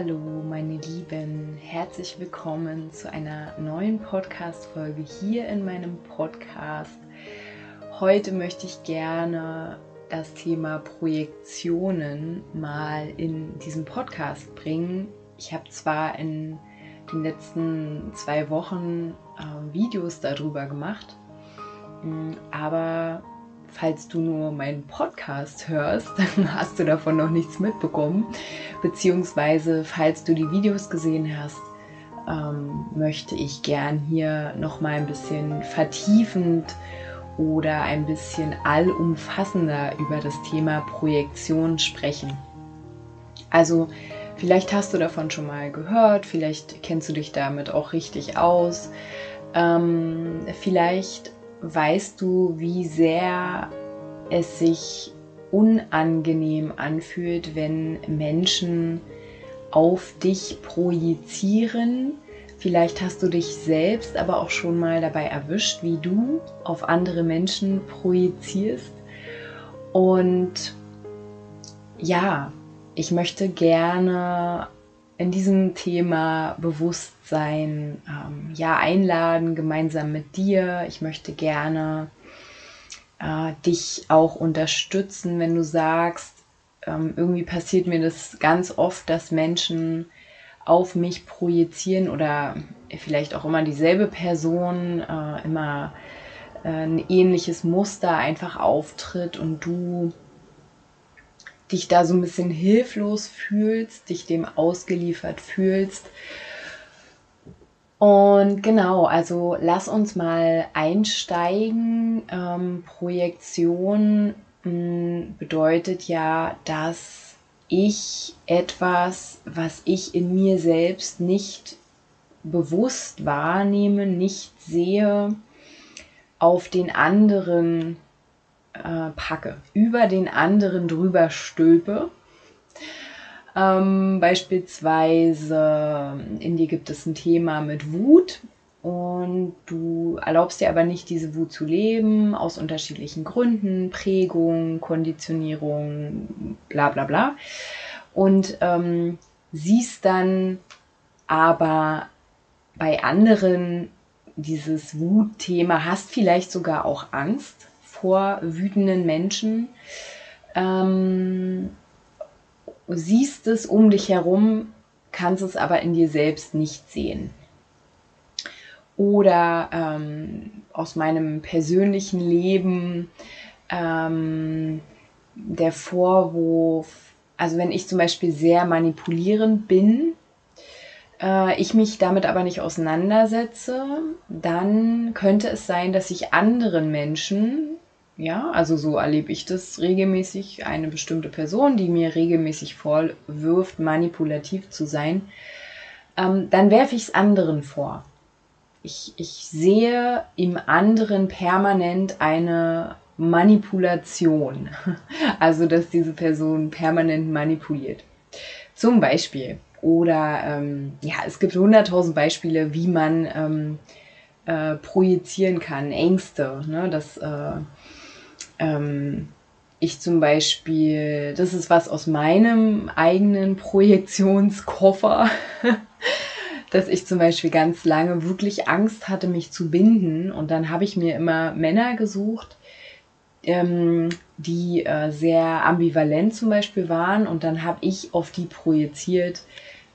Hallo, meine Lieben, herzlich willkommen zu einer neuen Podcast-Folge hier in meinem Podcast. Heute möchte ich gerne das Thema Projektionen mal in diesen Podcast bringen. Ich habe zwar in den letzten zwei Wochen äh, Videos darüber gemacht, aber falls du nur meinen Podcast hörst, dann hast du davon noch nichts mitbekommen. Beziehungsweise, falls du die Videos gesehen hast, ähm, möchte ich gern hier nochmal ein bisschen vertiefend oder ein bisschen allumfassender über das Thema Projektion sprechen. Also, vielleicht hast du davon schon mal gehört, vielleicht kennst du dich damit auch richtig aus. Ähm, vielleicht weißt du, wie sehr es sich unangenehm anfühlt, wenn Menschen auf dich projizieren. Vielleicht hast du dich selbst aber auch schon mal dabei erwischt, wie du auf andere Menschen projizierst. Und ja, ich möchte gerne in diesem Thema Bewusstsein ähm, ja einladen, gemeinsam mit dir. Ich möchte gerne äh, dich auch unterstützen, wenn du sagst, ähm, irgendwie passiert mir das ganz oft, dass Menschen auf mich projizieren oder vielleicht auch immer dieselbe Person, äh, immer äh, ein ähnliches Muster einfach auftritt und du dich da so ein bisschen hilflos fühlst, dich dem ausgeliefert fühlst. Und genau, also lass uns mal einsteigen. Ähm, Projektion mh, hm, bedeutet ja, dass ich etwas, was ich in mir selbst nicht bewusst wahrnehme, nicht sehe, auf den anderen äh, packe, über den anderen drüber stülpe. Ähm, beispielsweise in dir gibt es ein Thema mit Wut und du erlaubst dir aber nicht, diese Wut zu leben, aus unterschiedlichen Gründen, Prägung, Konditionierung, bla bla bla. Und ähm, siehst dann aber bei anderen dieses Wutthema, hast vielleicht sogar auch Angst vor wütenden Menschen. Ähm, siehst es um dich herum, kannst es aber in dir selbst nicht sehen. Oder ähm, aus meinem persönlichen Leben ähm, der Vorwurf, also wenn ich zum Beispiel sehr manipulierend bin, äh, ich mich damit aber nicht auseinandersetze, dann könnte es sein, dass ich anderen Menschen ja, also so erlebe ich das regelmäßig. Eine bestimmte Person, die mir regelmäßig vorwirft, manipulativ zu sein, ähm, dann werfe ich es anderen vor. Ich, ich sehe im anderen permanent eine Manipulation. Also, dass diese Person permanent manipuliert. Zum Beispiel. Oder ähm, ja, es gibt hunderttausend Beispiele, wie man ähm, äh, projizieren kann. Ängste, ne? dass äh, ähm, ich zum Beispiel, das ist was aus meinem eigenen Projektionskoffer, dass ich zum Beispiel ganz lange wirklich Angst hatte, mich zu binden. Und dann habe ich mir immer Männer gesucht, ähm, die äh, sehr ambivalent zum Beispiel waren. Und dann habe ich auf die projiziert,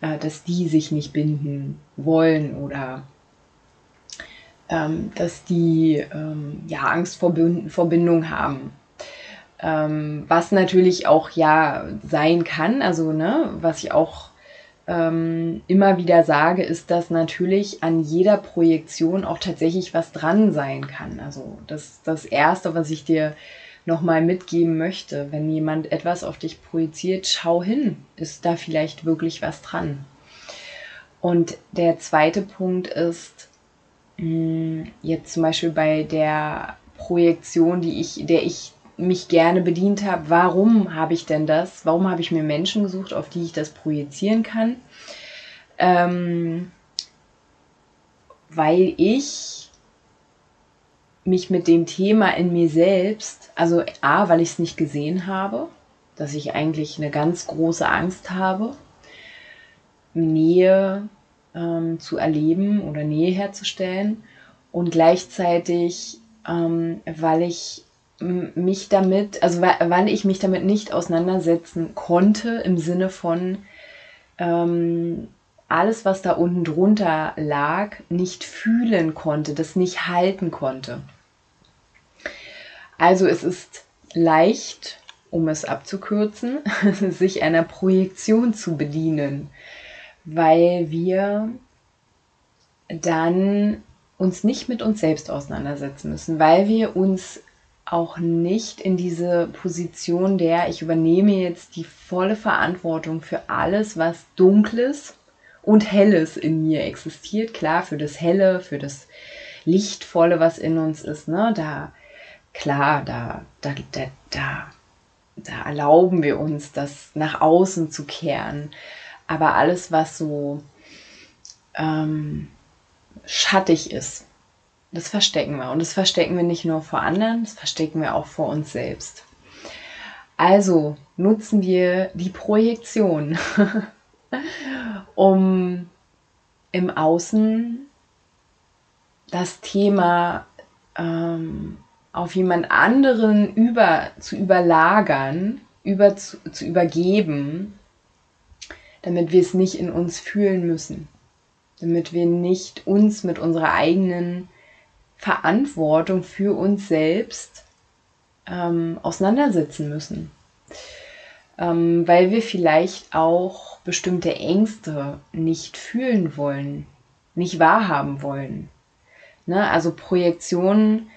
äh, dass die sich nicht binden wollen oder dass die ähm, ja Angst vor Verbindung haben. Ähm, was natürlich auch ja sein kann, also ne, was ich auch ähm, immer wieder sage, ist, dass natürlich an jeder Projektion auch tatsächlich was dran sein kann. Also das das Erste, was ich dir nochmal mitgeben möchte, wenn jemand etwas auf dich projiziert, schau hin, ist da vielleicht wirklich was dran. Und der zweite Punkt ist, jetzt zum Beispiel bei der Projektion, die ich, der ich mich gerne bedient habe, warum habe ich denn das? Warum habe ich mir Menschen gesucht, auf die ich das projizieren kann? Ähm, weil ich mich mit dem Thema in mir selbst, also A, weil ich es nicht gesehen habe, dass ich eigentlich eine ganz große Angst habe, Nähe ähm, zu erleben oder Nähe herzustellen und gleichzeitig, ähm, weil ich mich damit, also weil, ich mich damit nicht auseinandersetzen konnte im Sinne von ähm, alles, was da unten drunter lag, nicht fühlen konnte, das nicht halten konnte. Also es ist leicht, um es abzukürzen, sich einer Projektion zu bedienen, weil wir dann uns nicht mit uns selbst auseinandersetzen müssen, weil wir uns auch nicht in diese Position der, ich übernehme jetzt die volle Verantwortung für alles, was dunkles und helles in mir existiert. Klar, für das helle, für das lichtvolle, was in uns ist, ne, da, klar, da, da, da, da, da erlauben wir uns, das nach außen zu kehren. Aber alles, was so ähm, schattig ist, das verstecken wir. Und das verstecken wir nicht nur vor anderen, das verstecken wir auch vor uns selbst. Also nutzen wir die Projektion, um im Außen das Thema ähm, auf jemand anderen über, zu überlagern, über, zu, zu übergeben, damit wir es nicht in uns fühlen müssen, damit wir nicht uns mit unserer eigenen Verantwortung für uns selbst ähm, auseinandersetzen müssen. Ähm, weil wir vielleicht auch bestimmte Ängste nicht fühlen wollen, nicht wahrhaben wollen. Ne? Also Projektionen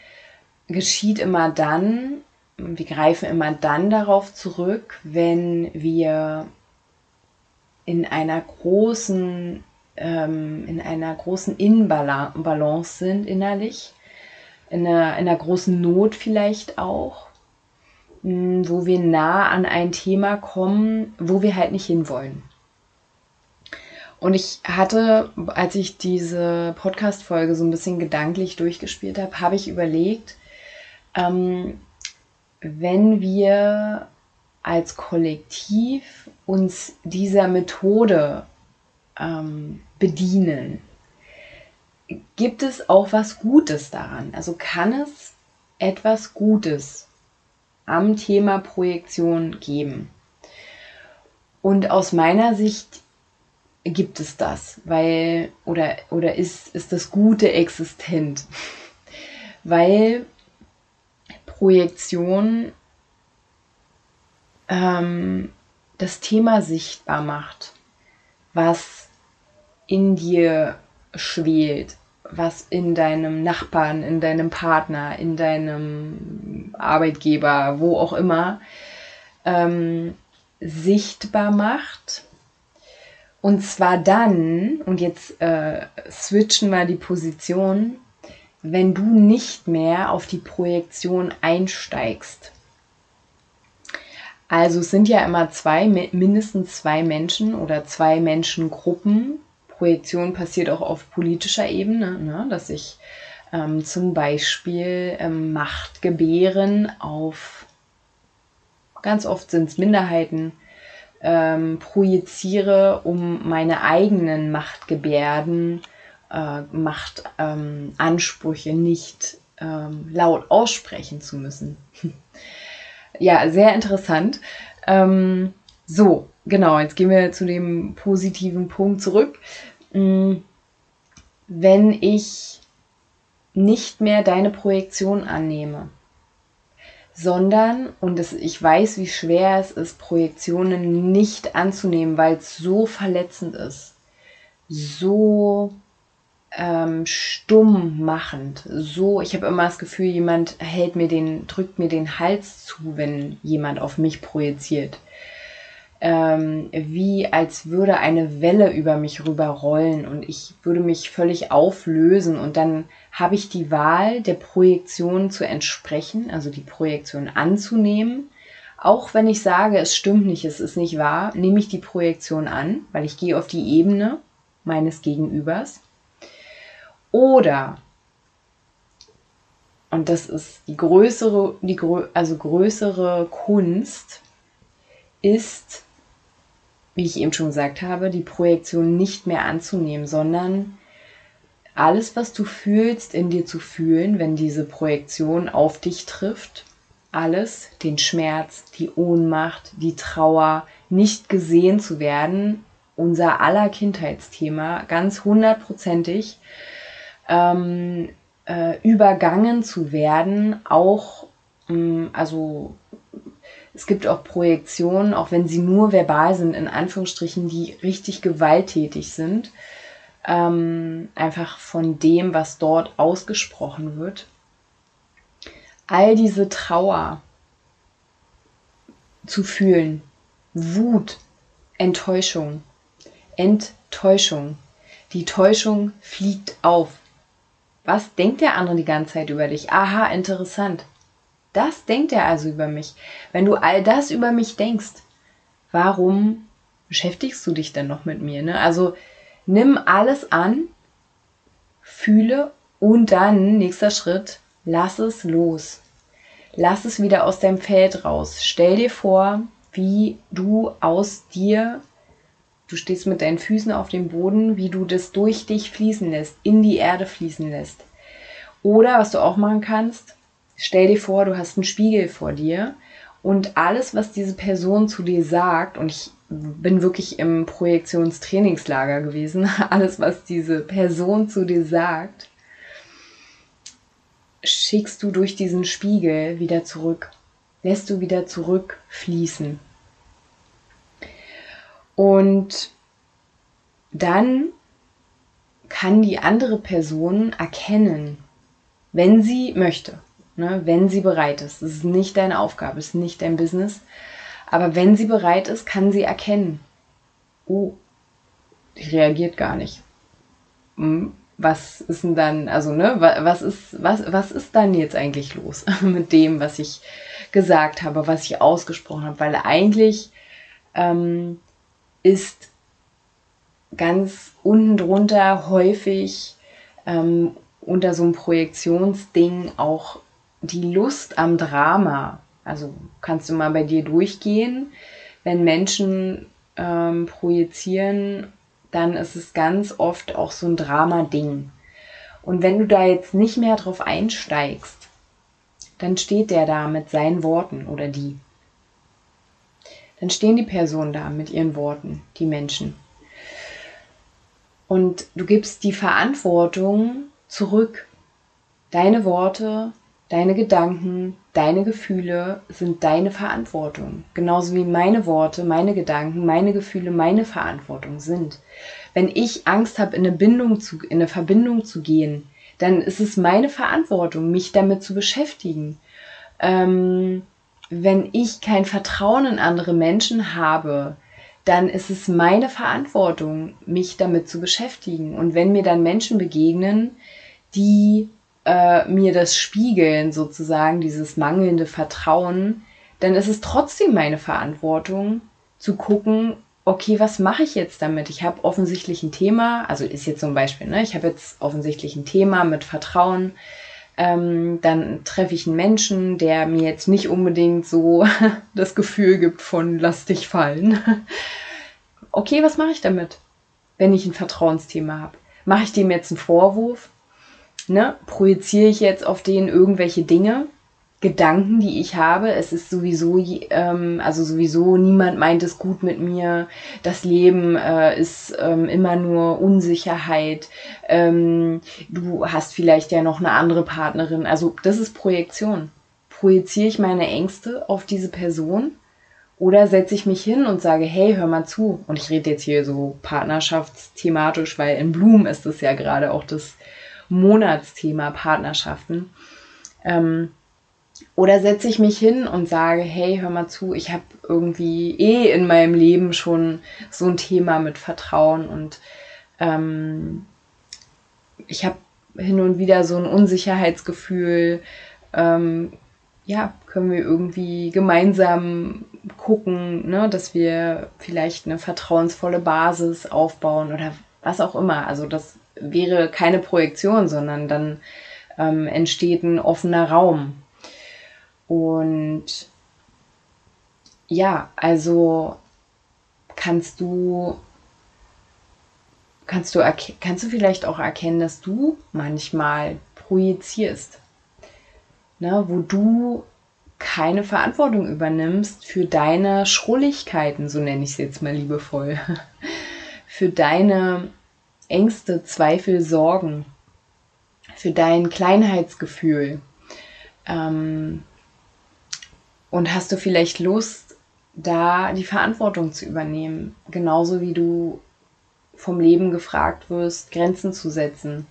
geschieht immer dann, wir greifen immer dann darauf zurück, wenn wir in einer großen, ähm, in einer großen Inbalance sind innerlich, in einer, in einer großen Not vielleicht auch, mh, wo wir nah an ein Thema kommen, wo wir halt nicht hinwollen. Und ich hatte, als ich diese Podcast-Folge so ein bisschen gedanklich durchgespielt habe, habe ich überlegt, ähm, wenn wir als Kollektiv uns dieser Methode ähm, bedienen, gibt es auch was Gutes daran? Also kann es etwas Gutes am Thema Projektion geben? Und aus meiner Sicht gibt es das, weil oder oder ist ist das Gute existent, weil Projektion ähm, das Thema sichtbar macht, was in dir schwelt, was in deinem Nachbarn, in deinem Partner, in deinem Arbeitgeber, wo auch immer, ähm, sichtbar macht. Und zwar dann, und jetzt äh, switchen wir die Position, wenn du nicht mehr auf die Projektion einsteigst. Also es sind ja immer zwei, mindestens zwei Menschen oder zwei Menschengruppen. Projektion passiert auch auf politischer Ebene, ne? dass ich ähm, zum Beispiel ähm, Machtgebären auf, ganz oft sind es Minderheiten, ähm, projiziere, um meine eigenen Machtgebärden äh, macht, ähm, nicht ähm, laut aussprechen zu müssen. ja, sehr interessant. Ähm, so, genau, jetzt gehen wir zu dem positiven Punkt zurück. Mm, wenn ich nicht mehr deine Projektion annehme, sondern, und das, ich weiß, wie schwer es ist, Projektionen nicht anzunehmen, weil es so verletzend ist, so ähm, stumm machend. So, ich habe immer das Gefühl, jemand hält mir den, drückt mir den Hals zu, wenn jemand auf mich projiziert. ähm, wie als würde eine Welle über mich rüberrollen und ich würde mich völlig auflösen und dann habe ich die Wahl, der Projektion zu entsprechen, also die Projektion anzunehmen. Auch wenn ich sage, es stimmt nicht, es ist nicht wahr, nehme ich die Projektion an, weil ich gehe auf die Ebene meines Gegenübers. Oder, und das ist die größere, die, also größere Kunst, ist, wie ich eben schon gesagt habe, die Projektion nicht mehr anzunehmen, sondern alles, was du fühlst, in dir zu fühlen, wenn diese Projektion auf dich trifft. Alles, den Schmerz, die Ohnmacht, die Trauer, nicht gesehen zu werden, unser aller Kindheitsthema, ganz hundertprozentig, ähm, äh, übergangen zu werden, auch, ähm, also es gibt auch Projektionen, auch wenn sie nur verbal sind, in Anführungsstrichen, die richtig gewalttätig sind. Ähm, einfach von dem, was dort ausgesprochen wird. All diese Trauer zu fühlen, Wut, Enttäuschung, Enttäuschung. Die Täuschung fliegt auf. Was denkt der andere die ganze Zeit über dich? Aha, interessant. Das denkt er also über mich. Wenn du all das über mich denkst, warum beschäftigst du dich denn noch mit mir? Ne? Also nimm alles an, fühle und dann, nächster Schritt, lass es los. Lass es wieder aus deinem Feld raus. Stell dir vor, wie du aus dir, du stehst mit deinen Füßen auf dem Boden, wie du das durch dich fließen lässt, in die Erde fließen lässt. Oder was du auch machen kannst, stell dir vor, du hast einen Spiegel vor dir und alles, was diese Person zu dir sagt, und ich bin wirklich im Projektionstrainingslager gewesen, alles, was diese Person zu dir sagt, schickst du durch diesen Spiegel wieder zurück, lässt du wieder zurückfließen. Und dann kann die andere Person erkennen, wenn sie möchte, ne, wenn sie bereit ist. Das ist nicht deine Aufgabe, ist nicht dein Business. Aber wenn sie bereit ist, kann sie erkennen, oh, die reagiert gar nicht. Hm, was ist denn dann, also ne, was ist, was, was ist dann jetzt eigentlich los mit dem, was ich gesagt habe, was ich ausgesprochen habe? Weil eigentlich ähm, ist ganz unten drunter häufig ähm, unter so einem Projektionsding auch die Lust am Drama. Also kannst du mal bei dir durchgehen. Wenn Menschen ähm, projizieren, dann ist es ganz oft auch so ein Drama-Ding. Und wenn du da jetzt nicht mehr drauf einsteigst, dann steht der da mit seinen Worten oder die. Dann stehen die Personen da mit ihren Worten, die Menschen. Und du gibst die Verantwortung zurück. Deine Worte Deine Gedanken, deine Gefühle sind deine Verantwortung. Genauso wie meine Worte, meine Gedanken, meine Gefühle meine Verantwortung sind. Wenn ich Angst habe, in eine Bindung zu, in eine Verbindung zu gehen, dann ist es meine Verantwortung, mich damit zu beschäftigen. Ähm, wenn ich kein Vertrauen in andere Menschen habe, dann ist es meine Verantwortung, mich damit zu beschäftigen. Und wenn mir dann Menschen begegnen, die äh, mir das spiegeln, sozusagen, dieses mangelnde Vertrauen, dann ist es trotzdem meine Verantwortung zu gucken, okay, was mache ich jetzt damit? Ich habe offensichtlich ein Thema, also ist jetzt zum Beispiel, ne, ich habe jetzt offensichtlich ein Thema mit Vertrauen. Ähm, dann treffe ich einen Menschen, der mir jetzt nicht unbedingt so das Gefühl gibt von lass dich fallen. okay, was mache ich damit, wenn ich ein Vertrauensthema habe? Mache ich dem jetzt einen Vorwurf? ne, projiziere ich jetzt auf den irgendwelche Dinge, Gedanken, die ich habe. Es ist sowieso, ähm, also sowieso niemand meint es gut mit mir. Das Leben äh, ist ähm, immer nur Unsicherheit. Ähm, du hast vielleicht ja noch eine andere Partnerin. Also das ist Projektion. Projiziere ich meine Ängste auf diese Person? Oder setze ich mich hin und sage, hey, hör mal zu. Und ich rede jetzt hier so partnerschaftsthematisch, weil in Bloom ist es ja gerade auch das Monatsthema Partnerschaften. Ähm, oder setze ich mich hin und sage, hey, hör mal zu, ich habe irgendwie eh in meinem Leben schon so ein Thema mit Vertrauen und ähm, ich habe hin und wieder so ein Unsicherheitsgefühl. Ähm, ja, können wir irgendwie gemeinsam gucken, ne, dass wir vielleicht eine vertrauensvolle Basis aufbauen oder was auch immer. Also das wäre keine Projektion, sondern dann ähm, entsteht ein offener Raum. Und ja, also kannst du kannst du kannst du vielleicht auch erkennen, dass du manchmal projizierst, ne, wo du keine Verantwortung übernimmst für deine Schrulligkeiten, so nenne ich es jetzt mal liebevoll, für deine Ängste, Zweifel, Sorgen, für dein Kleinheitsgefühl. Ähm, und hast du vielleicht Lust, da die Verantwortung zu übernehmen? Genauso wie du vom Leben gefragt wirst, Grenzen zu setzen,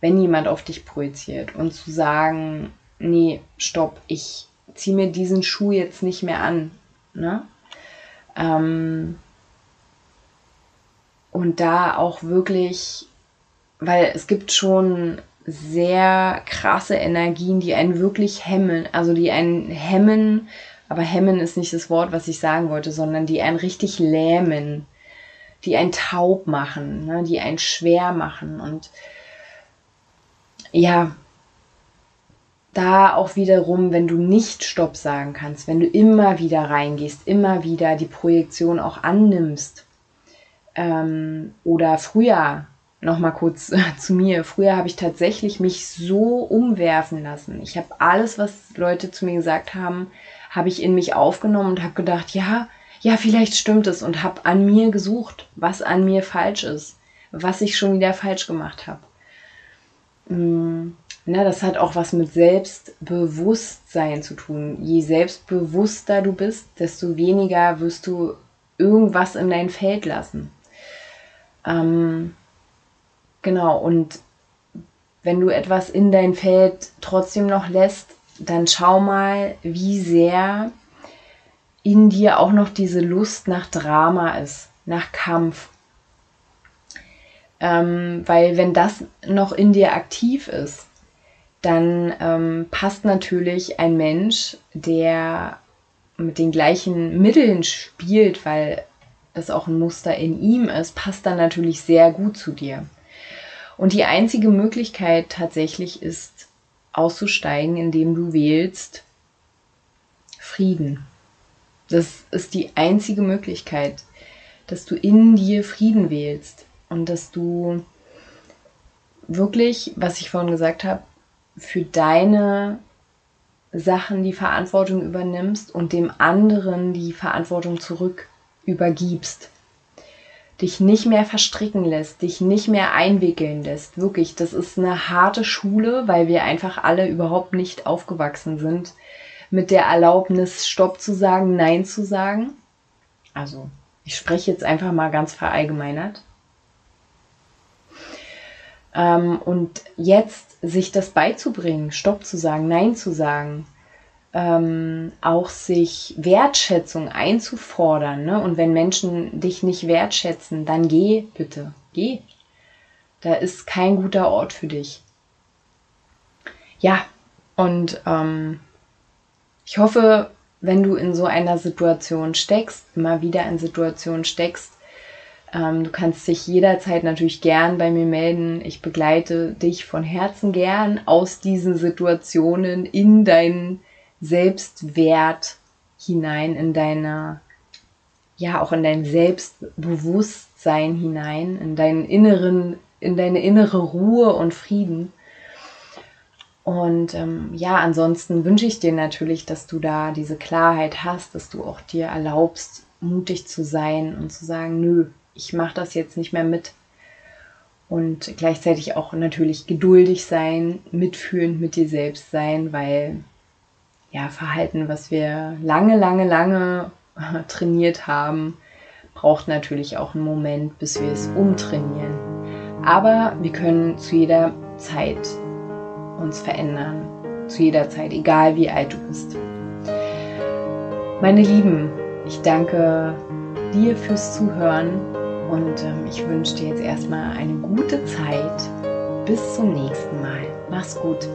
wenn jemand auf dich projiziert und zu sagen, nee, stopp, ich ziehe mir diesen Schuh jetzt nicht mehr an. Ne? Ähm, und da auch wirklich, weil es gibt schon sehr krasse Energien, die einen wirklich hemmen, also die einen hemmen, aber hemmen ist nicht das Wort, was ich sagen wollte, sondern die einen richtig lähmen, die einen taub machen, ne, die einen schwer machen. Und ja, da auch wiederum, wenn du nicht Stopp sagen kannst, wenn du immer wieder reingehst, immer wieder die Projektion auch annimmst ähm, oder früher noch mal kurz äh, zu mir. Früher habe ich tatsächlich mich so umwerfen lassen. Ich habe alles, was Leute zu mir gesagt haben, habe ich in mich aufgenommen und habe gedacht, ja, ja, vielleicht stimmt es und habe an mir gesucht, was an mir falsch ist, was ich schon wieder falsch gemacht habe. Mm, na, das hat auch was mit Selbstbewusstsein zu tun. Je selbstbewusster du bist, desto weniger wirst du irgendwas in dein Feld lassen. Ähm, Genau, und wenn du etwas in dein Feld trotzdem noch lässt, dann schau mal, wie sehr in dir auch noch diese Lust nach Drama ist, nach Kampf. Ähm, weil wenn das noch in dir aktiv ist, dann ähm, passt natürlich ein Mensch, der mit den gleichen Mitteln spielt, weil das auch ein Muster in ihm ist, passt dann natürlich sehr gut zu dir. Und die einzige Möglichkeit tatsächlich ist auszusteigen, indem du wählst Frieden. Das ist die einzige Möglichkeit, dass du in dir Frieden wählst und dass du wirklich, was ich vorhin gesagt habe, für deine Sachen die Verantwortung übernimmst und dem anderen die Verantwortung zurück übergibst dich nicht mehr verstricken lässt, dich nicht mehr einwickeln lässt. Wirklich, das ist eine harte Schule, weil wir einfach alle überhaupt nicht aufgewachsen sind mit der Erlaubnis, Stopp zu sagen, Nein zu sagen. Also, ich spreche jetzt einfach mal ganz verallgemeinert. Ähm, und jetzt sich das beizubringen, Stopp zu sagen, Nein zu sagen, ähm, auch sich Wertschätzung einzufordern. Ne? Und wenn Menschen dich nicht wertschätzen, dann geh bitte, geh. Da ist kein guter Ort für dich. Ja, und ähm, ich hoffe, wenn du in so einer Situation steckst, immer wieder in Situationen steckst, ähm, du kannst dich jederzeit natürlich gern bei mir melden. Ich begleite dich von Herzen gern aus diesen Situationen in deinen Selbstwert hinein, in deine, ja, auch in dein Selbstbewusstsein hinein, in deinen inneren, in deine innere Ruhe und Frieden. Und ähm, ja, ansonsten wünsche ich dir natürlich, dass du da diese Klarheit hast, dass du auch dir erlaubst, mutig zu sein und zu sagen, nö, ich mache das jetzt nicht mehr mit. Und gleichzeitig auch natürlich geduldig sein, mitfühlend mit dir selbst sein, weil ja, Verhalten, was wir lange, lange, lange trainiert haben, braucht natürlich auch einen Moment, bis wir es umtrainieren. Aber wir können zu jeder Zeit uns verändern, zu jeder Zeit, egal wie alt du bist. Meine Lieben, ich danke dir fürs Zuhören und ähm, ich wünsche dir jetzt erstmal eine gute Zeit. Bis zum nächsten Mal. Mach's gut.